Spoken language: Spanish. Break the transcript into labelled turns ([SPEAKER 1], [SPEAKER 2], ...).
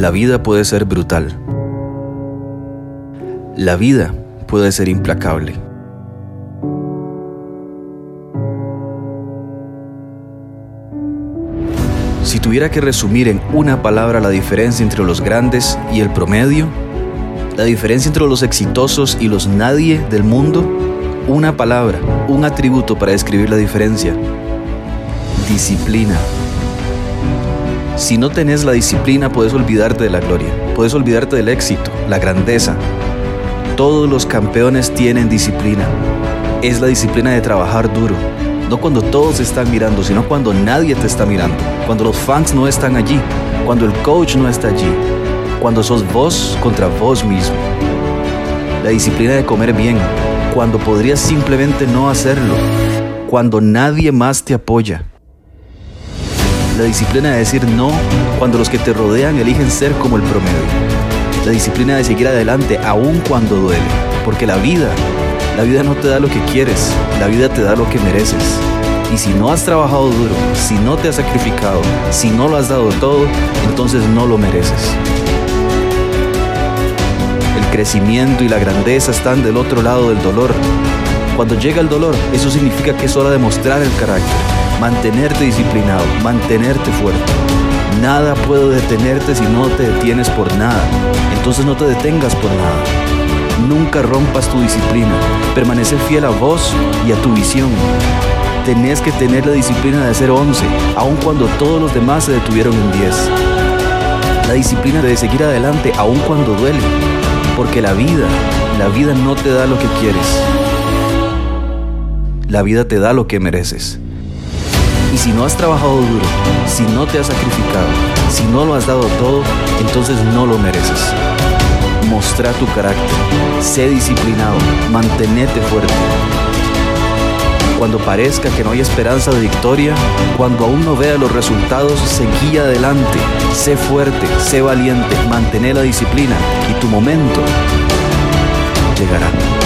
[SPEAKER 1] La vida puede ser brutal. La vida puede ser implacable. Si tuviera que resumir en una palabra la diferencia entre los grandes y el promedio, la diferencia entre los exitosos y los nadie del mundo, una palabra, un atributo para describir la diferencia. Disciplina. Si no tenés la disciplina, puedes olvidarte de la gloria, puedes olvidarte del éxito, la grandeza. Todos los campeones tienen disciplina. Es la disciplina de trabajar duro, no cuando todos están mirando, sino cuando nadie te está mirando, cuando los fans no están allí, cuando el coach no está allí, cuando sos vos contra vos mismo. La disciplina de comer bien, cuando podrías simplemente no hacerlo, cuando nadie más te apoya. La disciplina de decir no cuando los que te rodean eligen ser como el promedio. La disciplina de seguir adelante aun cuando duele, porque la vida la vida no te da lo que quieres, la vida te da lo que mereces. Y si no has trabajado duro, si no te has sacrificado, si no lo has dado todo, entonces no lo mereces. El crecimiento y la grandeza están del otro lado del dolor. Cuando llega el dolor, eso significa que es hora de mostrar el carácter, mantenerte disciplinado, mantenerte fuerte. Nada puede detenerte si no te detienes por nada. Entonces no te detengas por nada. Nunca rompas tu disciplina. Permanece fiel a vos y a tu visión. Tenés que tener la disciplina de ser 11, aun cuando todos los demás se detuvieron en 10. La disciplina de seguir adelante aun cuando duele. Porque la vida, la vida no te da lo que quieres. La vida te da lo que mereces. Y si no has trabajado duro, si no te has sacrificado, si no lo has dado todo, entonces no lo mereces. Mostra tu carácter, sé disciplinado, mantenete fuerte. Cuando parezca que no hay esperanza de victoria, cuando aún no vea los resultados, seguí adelante, sé fuerte, sé valiente, mantén la disciplina y tu momento llegará.